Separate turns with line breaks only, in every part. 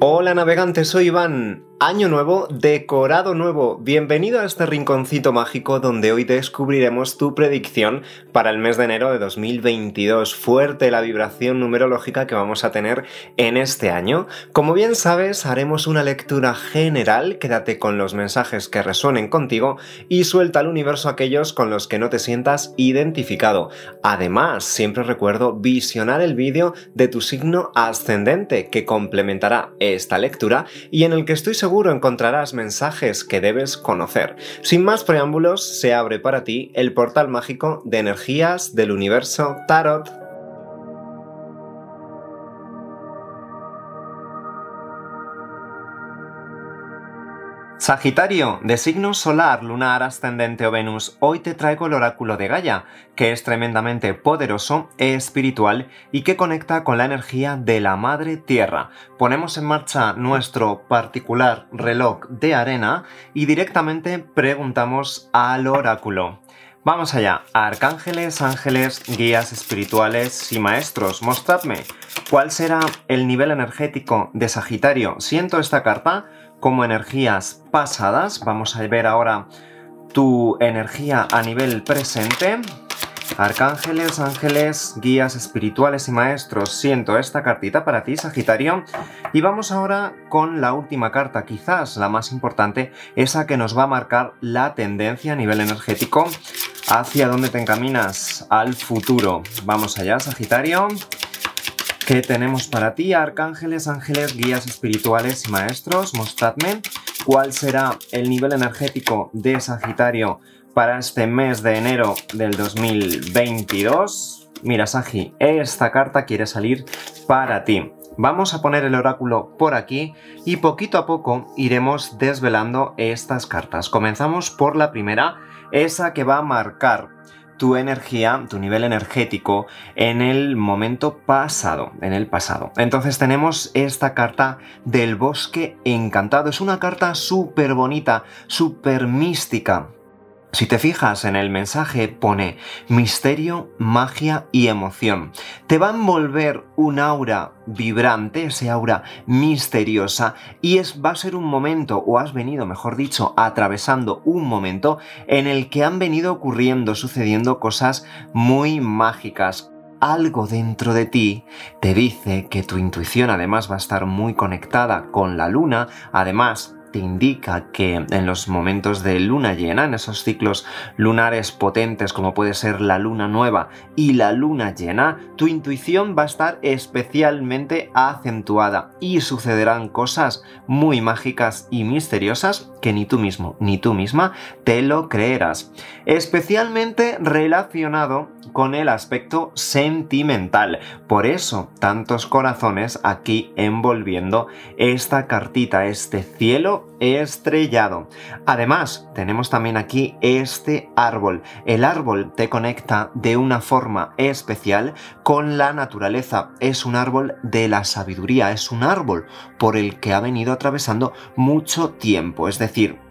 Hola navegantes, soy Iván. Año nuevo, decorado nuevo. Bienvenido a este rinconcito mágico donde hoy descubriremos tu predicción para el mes de enero de 2022. Fuerte la vibración numerológica que vamos a tener en este año. Como bien sabes, haremos una lectura general. Quédate con los mensajes que resuenen contigo y suelta al universo aquellos con los que no te sientas identificado. Además, siempre recuerdo visionar el vídeo de tu signo ascendente que complementará esta lectura y en el que estoy seguro seguro encontrarás mensajes que debes conocer. Sin más preámbulos, se abre para ti el portal mágico de energías del universo Tarot. Sagitario, de signo solar, lunar, ascendente o Venus, hoy te traigo el oráculo de Gaia, que es tremendamente poderoso e espiritual y que conecta con la energía de la Madre Tierra. Ponemos en marcha nuestro particular reloj de arena y directamente preguntamos al oráculo. Vamos allá, arcángeles, ángeles, guías espirituales y maestros, mostradme cuál será el nivel energético de Sagitario. Siento esta carta como energías pasadas. Vamos a ver ahora tu energía a nivel presente. Arcángeles, ángeles, guías espirituales y maestros, siento esta cartita para ti, Sagitario. Y vamos ahora con la última carta, quizás la más importante, esa que nos va a marcar la tendencia a nivel energético hacia dónde te encaminas al futuro. Vamos allá, Sagitario. ¿Qué tenemos para ti, arcángeles, ángeles, guías espirituales y maestros? Mostradme cuál será el nivel energético de Sagitario para este mes de enero del 2022. Mira, Sagi, esta carta quiere salir para ti. Vamos a poner el oráculo por aquí y poquito a poco iremos desvelando estas cartas. Comenzamos por la primera, esa que va a marcar tu energía, tu nivel energético en el momento pasado, en el pasado. Entonces tenemos esta carta del bosque encantado. Es una carta súper bonita, súper mística. Si te fijas en el mensaje pone misterio, magia y emoción. Te va a envolver un aura vibrante, ese aura misteriosa, y es, va a ser un momento, o has venido, mejor dicho, atravesando un momento en el que han venido ocurriendo, sucediendo cosas muy mágicas algo dentro de ti te dice que tu intuición además va a estar muy conectada con la luna, además te indica que en los momentos de luna llena, en esos ciclos lunares potentes como puede ser la luna nueva y la luna llena, tu intuición va a estar especialmente acentuada y sucederán cosas muy mágicas y misteriosas que ni tú mismo ni tú misma te lo creerás. Especialmente relacionado con el aspecto sentimental. Por eso, tantos corazones aquí envolviendo esta cartita, este cielo estrellado. Además, tenemos también aquí este árbol. El árbol te conecta de una forma especial con la naturaleza. Es un árbol de la sabiduría, es un árbol por el que ha venido atravesando mucho tiempo. Es decir,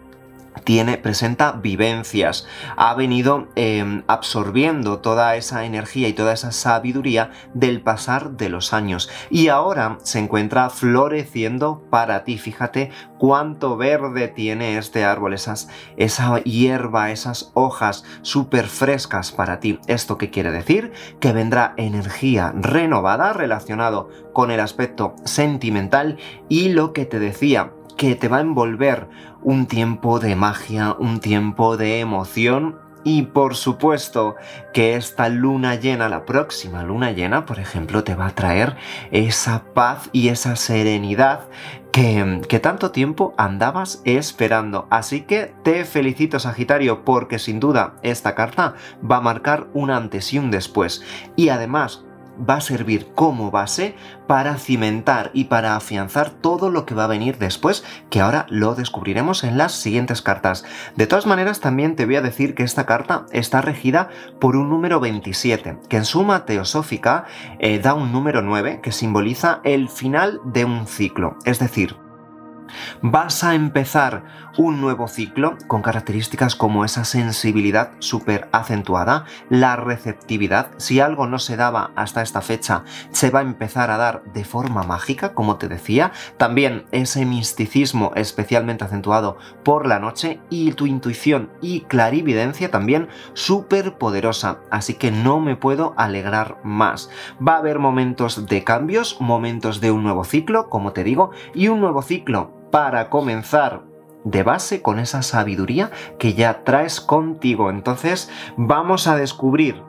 tiene, presenta vivencias, ha venido em, absorbiendo toda esa energía y toda esa sabiduría del pasar de los años y ahora se encuentra floreciendo para ti. Fíjate cuánto verde tiene este árbol, esas, esa hierba, esas hojas súper frescas para ti. ¿Esto qué quiere decir? Que vendrá energía renovada relacionado con el aspecto sentimental y lo que te decía, que te va a envolver un tiempo de magia, un tiempo de emoción y por supuesto que esta luna llena, la próxima luna llena, por ejemplo, te va a traer esa paz y esa serenidad que, que, tanto tiempo andabas esperando. Así que te felicito Sagitario porque sin duda esta carta va a marcar un antes y un después. Y además va a servir como base para cimentar y para afianzar todo lo que va a venir después, que ahora lo descubriremos en las siguientes cartas. De todas maneras, también te voy a decir que esta carta está regida por un número 27, que en suma teosófica eh, da un número 9 que simboliza el final de un ciclo. Es decir, vas a empezar un nuevo ciclo con características como esa sensibilidad súper acentuada, la receptividad, si algo no se daba hasta esta fecha, se va a empezar a dar de forma mágica, como te decía, también ese misticismo especialmente acentuado por la noche y tu intuición y clarividencia también súper poderosa, así que no me puedo alegrar más. Va a haber momentos de cambios, momentos de un nuevo ciclo, como te digo, y un nuevo ciclo para comenzar de base con esa sabiduría que ya traes contigo. Entonces vamos a descubrir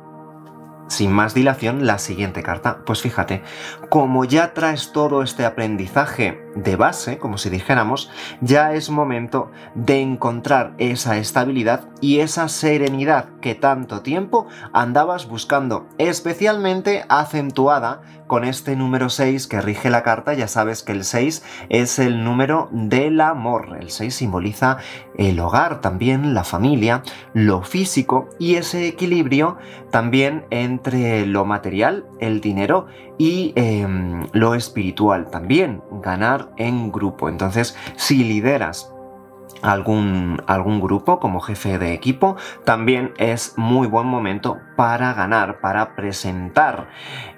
sin más dilación la siguiente carta. Pues fíjate, como ya traes todo este aprendizaje de base, como si dijéramos, ya es momento de encontrar esa estabilidad y esa serenidad que tanto tiempo andabas buscando, especialmente acentuada con este número 6 que rige la carta. Ya sabes que el 6 es el número del amor. El 6 simboliza el hogar también, la familia, lo físico y ese equilibrio también entre lo material, el dinero y em, lo espiritual también, ganar en grupo. Entonces, si lideras algún, algún grupo como jefe de equipo, también es muy buen momento para ganar, para presentar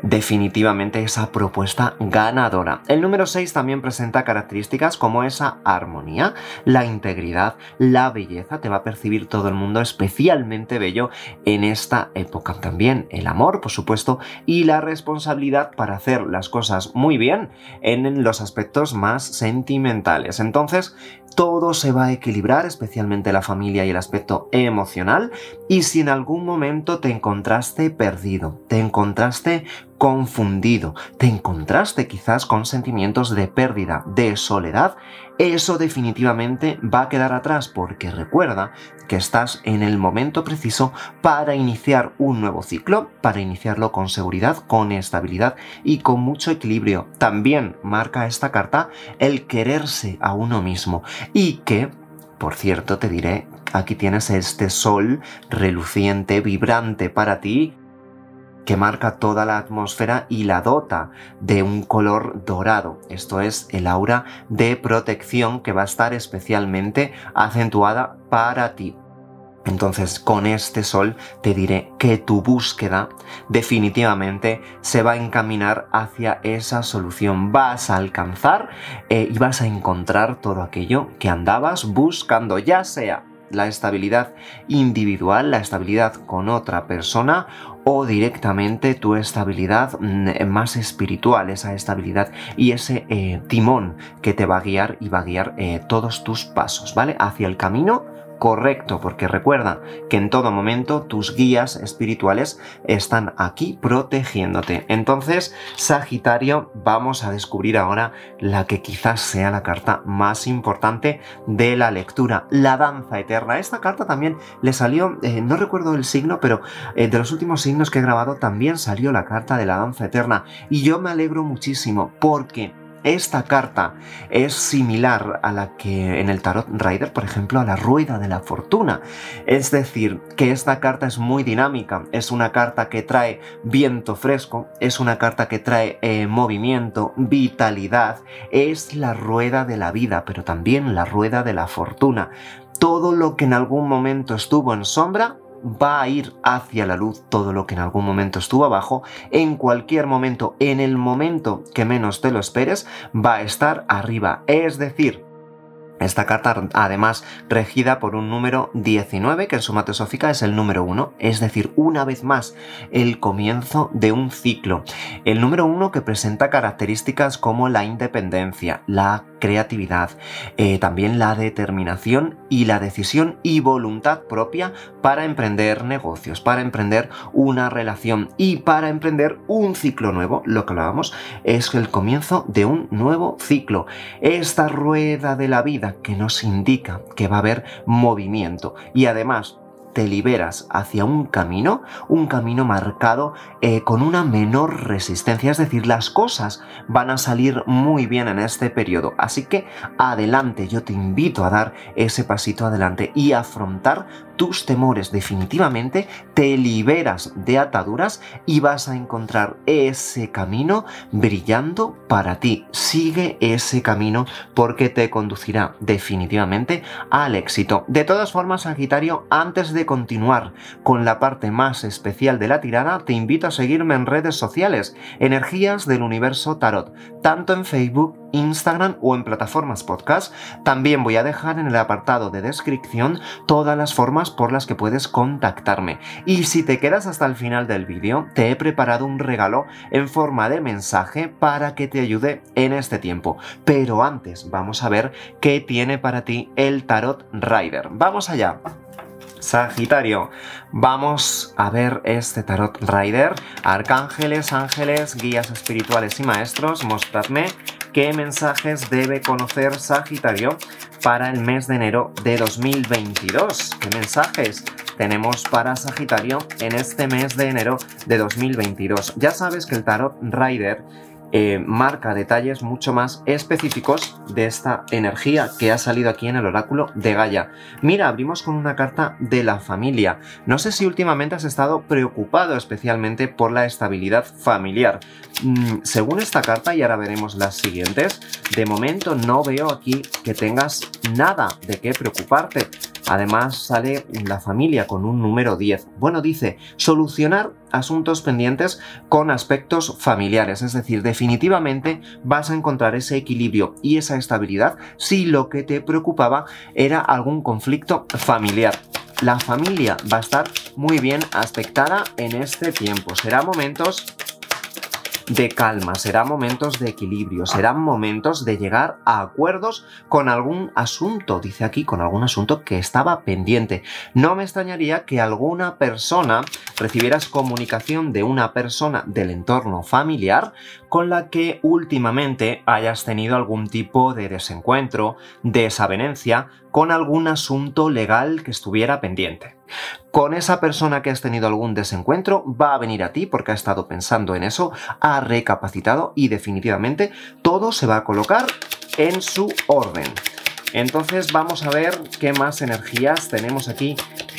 definitivamente esa propuesta ganadora. El número 6 también presenta características como esa armonía, la integridad, la belleza, te va a percibir todo el mundo especialmente bello en esta época. También el amor, por supuesto, y la responsabilidad para hacer las cosas muy bien en los aspectos más sentimentales. Entonces, todo se va a equilibrar, especialmente la familia y el aspecto emocional, y si en algún momento te encontraste perdido, te encontraste confundido, te encontraste quizás con sentimientos de pérdida, de soledad, eso definitivamente va a quedar atrás porque recuerda que estás en el momento preciso para iniciar un nuevo ciclo, para iniciarlo con seguridad, con estabilidad y con mucho equilibrio. También marca esta carta el quererse a uno mismo. Y que, por cierto, te diré, aquí tienes este sol reluciente, vibrante para ti, que marca toda la atmósfera y la dota de un color dorado. Esto es el aura de protección que va a estar especialmente acentuada para ti. Entonces con este sol te diré que tu búsqueda definitivamente se va a encaminar hacia esa solución. Vas a alcanzar eh, y vas a encontrar todo aquello que andabas buscando, ya sea la estabilidad individual, la estabilidad con otra persona o directamente tu estabilidad mm, más espiritual, esa estabilidad y ese eh, timón que te va a guiar y va a guiar eh, todos tus pasos, ¿vale? Hacia el camino correcto, porque recuerda que en todo momento tus guías espirituales están aquí protegiéndote. Entonces, Sagitario, vamos a descubrir ahora la que quizás sea la carta más importante de la lectura, la danza eterna. Esta carta también le salió, eh, no recuerdo el signo, pero eh, de los últimos signos que he grabado también salió la carta de la danza eterna. Y yo me alegro muchísimo porque esta carta es similar a la que en el Tarot Rider, por ejemplo, a la rueda de la fortuna. Es decir, que esta carta es muy dinámica, es una carta que trae viento fresco, es una carta que trae eh, movimiento, vitalidad, es la rueda de la vida, pero también la rueda de la fortuna. Todo lo que en algún momento estuvo en sombra va a ir hacia la luz todo lo que en algún momento estuvo abajo, en cualquier momento, en el momento que menos te lo esperes, va a estar arriba. Es decir, esta carta, además, regida por un número 19, que en su mateosófica es el número 1, es decir, una vez más, el comienzo de un ciclo. El número 1 que presenta características como la independencia, la creatividad, eh, también la determinación y la decisión y voluntad propia para emprender negocios, para emprender una relación y para emprender un ciclo nuevo. Lo que hablábamos es el comienzo de un nuevo ciclo. Esta rueda de la vida que nos indica que va a haber movimiento y además te liberas hacia un camino, un camino marcado eh, con una menor resistencia, es decir, las cosas van a salir muy bien en este periodo. Así que adelante, yo te invito a dar ese pasito adelante y afrontar tus temores definitivamente, te liberas de ataduras y vas a encontrar ese camino brillando para ti. Sigue ese camino porque te conducirá definitivamente al éxito. De todas formas, Sagitario, antes de continuar con la parte más especial de la tirada, te invito a seguirme en redes sociales, Energías del Universo Tarot, tanto en Facebook Instagram o en plataformas podcast. También voy a dejar en el apartado de descripción todas las formas por las que puedes contactarme. Y si te quedas hasta el final del vídeo, te he preparado un regalo en forma de mensaje para que te ayude en este tiempo. Pero antes vamos a ver qué tiene para ti el Tarot Rider. Vamos allá. Sagitario, vamos a ver este Tarot Rider. Arcángeles, ángeles, guías espirituales y maestros, mostradme qué mensajes debe conocer Sagitario para el mes de enero de 2022. ¿Qué mensajes tenemos para Sagitario en este mes de enero de 2022? Ya sabes que el Tarot Rider eh, marca detalles mucho más específicos de esta energía que ha salido aquí en el oráculo de Gaia. Mira, abrimos con una carta de la familia. No sé si últimamente has estado preocupado especialmente por la estabilidad familiar. Mm, según esta carta, y ahora veremos las siguientes, de momento no veo aquí que tengas nada de qué preocuparte. Además sale la familia con un número 10. Bueno, dice, solucionar asuntos pendientes con aspectos familiares, es decir, definitivamente vas a encontrar ese equilibrio y esa estabilidad si lo que te preocupaba era algún conflicto familiar. La familia va a estar muy bien aspectada en este tiempo. Será momentos de calma, serán momentos de equilibrio, serán momentos de llegar a acuerdos con algún asunto, dice aquí, con algún asunto que estaba pendiente. No me extrañaría que alguna persona recibieras comunicación de una persona del entorno familiar con la que últimamente hayas tenido algún tipo de desencuentro, desavenencia con algún asunto legal que estuviera pendiente con esa persona que has tenido algún desencuentro, va a venir a ti porque ha estado pensando en eso, ha recapacitado y definitivamente todo se va a colocar en su orden. Entonces vamos a ver qué más energías tenemos aquí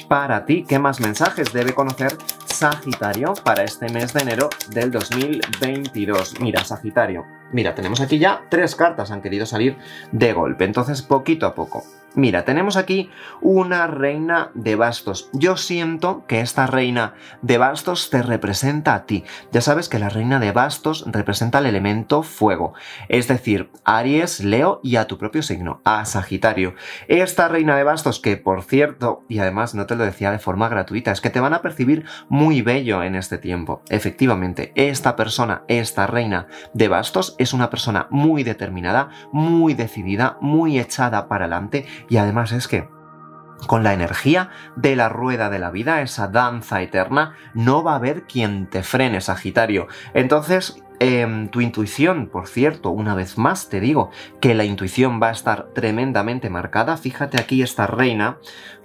para ti, qué más mensajes debe conocer Sagitario para este mes de enero del 2022. Mira, Sagitario, mira, tenemos aquí ya tres cartas, han querido salir de golpe, entonces poquito a poco. Mira, tenemos aquí una reina de bastos. Yo siento que esta reina de bastos te representa a ti. Ya sabes que la reina de bastos representa el elemento fuego, es decir, Aries, Leo y a tu propio signo, a Sagitario. Esta reina de bastos que, por cierto, y además no te lo decía de forma gratuita, es que te van a percibir muy bello en este tiempo. Efectivamente, esta persona, esta reina de bastos, es una persona muy determinada, muy decidida, muy echada para adelante y además es que con la energía de la rueda de la vida, esa danza eterna, no va a haber quien te frene, Sagitario. Entonces, em, tu intuición, por cierto, una vez más te digo que la intuición va a estar tremendamente marcada. Fíjate aquí esta reina,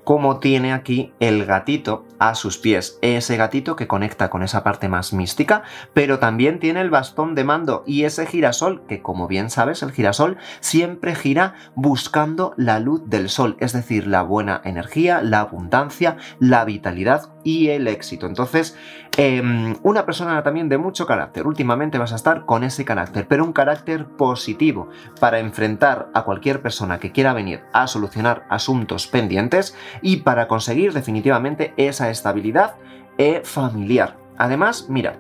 como tiene aquí el gatito a sus pies. Ese gatito que conecta con esa parte más mística, pero también tiene el bastón de mando y ese girasol, que como bien sabes, el girasol siempre gira buscando la luz del sol, es decir, la buena energía, la abundancia, la vitalidad y el éxito. Entonces, em, una persona también de mucho carácter. Últimamente vas a estar con ese carácter, pero un carácter positivo para enfrentar a cualquier persona que quiera venir a solucionar asuntos pendientes y para conseguir definitivamente esa estabilidad familiar. Además, mira,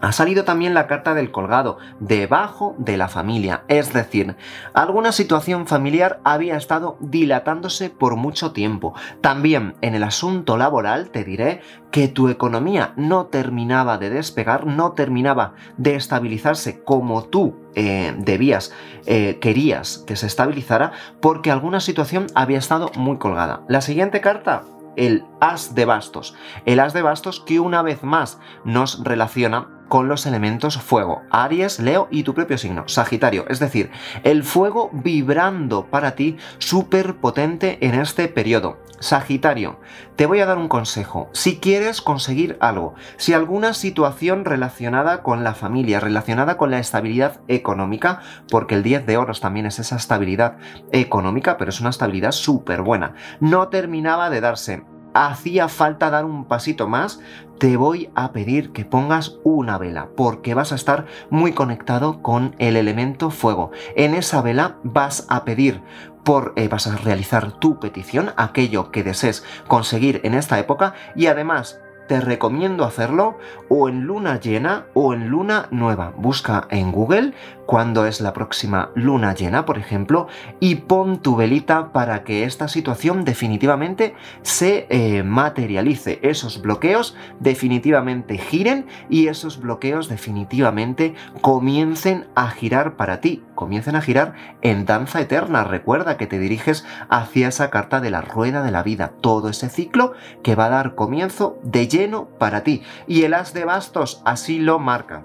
ha salido también la carta del colgado, debajo de la familia, es decir, alguna situación familiar había estado dilatándose por mucho tiempo. También en el asunto laboral te diré que tu economía no terminaba de despegar, no terminaba de estabilizarse como tú eh, debías, eh, querías que se estabilizara, porque alguna situación había estado muy colgada. La siguiente carta el as de bastos. El as de bastos que una vez más nos relaciona con los elementos fuego, Aries, Leo y tu propio signo, Sagitario. Es decir, el fuego vibrando para ti súper potente en este periodo. Sagitario, te voy a dar un consejo. Si quieres conseguir algo, si alguna situación relacionada con la familia, relacionada con la estabilidad económica, porque el 10 de oros también es esa estabilidad económica, pero es una estabilidad súper buena, no terminaba de darse hacía falta dar un pasito más, te voy a pedir que pongas una vela, porque vas a estar muy conectado con el elemento fuego. En esa vela vas a pedir por, eh, vas a realizar tu petición, aquello que desees conseguir en esta época, y además te recomiendo hacerlo o en luna llena o en luna nueva. Busca en Google cuándo es la próxima luna llena, por ejemplo, y pon tu velita para que esta situación definitivamente se eh, materialice. Esos bloqueos definitivamente giren y esos bloqueos definitivamente comiencen a girar para ti, comiencen a girar en danza eterna. Recuerda que te diriges hacia esa carta de la rueda de la vida, todo ese ciclo que va a dar comienzo de lleno para ti. Y el as de bastos así lo marca.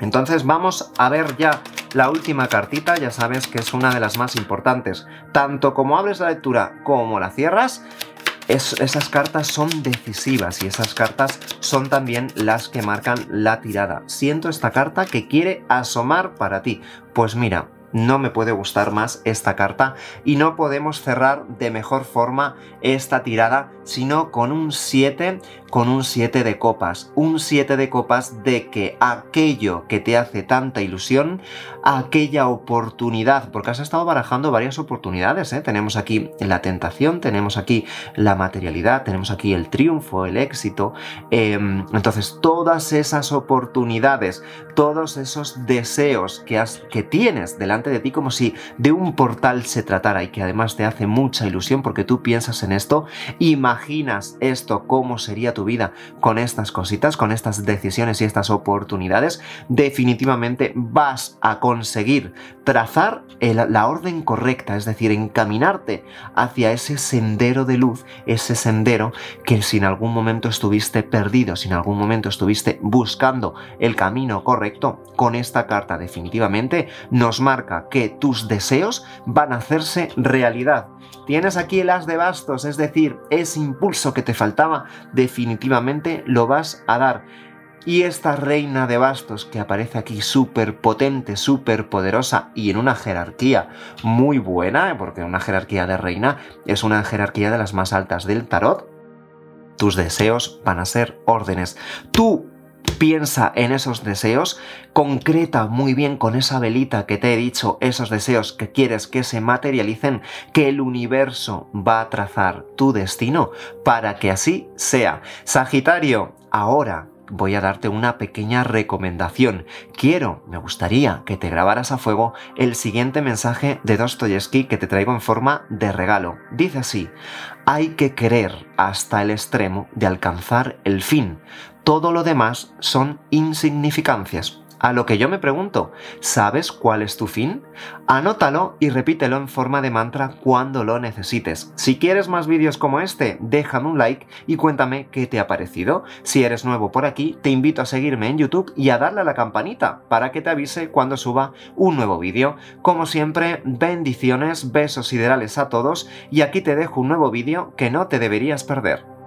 Entonces vamos a ver ya la última cartita, ya sabes que es una de las más importantes. Tanto como abres la lectura como la cierras, esas cartas son decisivas y esas cartas son también las que marcan la tirada. Siento esta carta que quiere asomar para ti. Pues mira, no me puede gustar más esta carta y no podemos cerrar de mejor forma esta tirada sino con un 7 con un 7 de copas, un 7 de copas de que aquello que te hace tanta ilusión, aquella oportunidad, porque has estado barajando varias oportunidades, ¿eh? tenemos aquí la tentación, tenemos aquí la materialidad, tenemos aquí el triunfo, el éxito, em, entonces todas esas oportunidades, todos esos deseos que, has, que tienes delante de ti como si de un portal se tratara y que además te hace mucha ilusión porque tú piensas en esto, imaginas esto, cómo sería tu vida con estas cositas, con estas decisiones y estas oportunidades, definitivamente vas a conseguir trazar la orden correcta, es decir, encaminarte hacia ese sendero de luz, ese sendero que si en algún momento estuviste perdido, si en algún momento estuviste buscando el camino correcto, con esta carta definitivamente nos marca que tus deseos van a hacerse realidad. Tienes aquí el as de bastos, es decir, ese impulso que te faltaba, definitivamente lo vas a dar. Y esta reina de bastos que aparece aquí súper potente, súper poderosa y en una jerarquía muy buena, porque una jerarquía de reina es una jerarquía de las más altas del tarot, tus deseos van a ser órdenes. Tú piensa en esos deseos, concreta muy bien con esa velita que te he dicho esos deseos que quieres que se materialicen, que el universo va a trazar tu destino para que así sea. Sagitario, ahora voy a darte una pequeña recomendación. Quiero, me gustaría que te grabaras a fuego el siguiente mensaje de Dostoyevsky que te traigo en forma de regalo. Dice así, hay que querer hasta el extremo de alcanzar el fin todo lo demás son insignificancias. A lo que yo me pregunto, ¿sabes cuál es tu fin? Anótalo y repítelo en forma de mantra cuando lo necesites. Si quieres más vídeos como este, déjame un like y cuéntame qué te ha parecido. Si eres nuevo por aquí, te invito a seguirme en YouTube y a darle a la campanita para que te avise cuando suba un nuevo vídeo. Como siempre, bendiciones, besos siderales a todos y aquí te dejo un nuevo vídeo que no te deberías perder.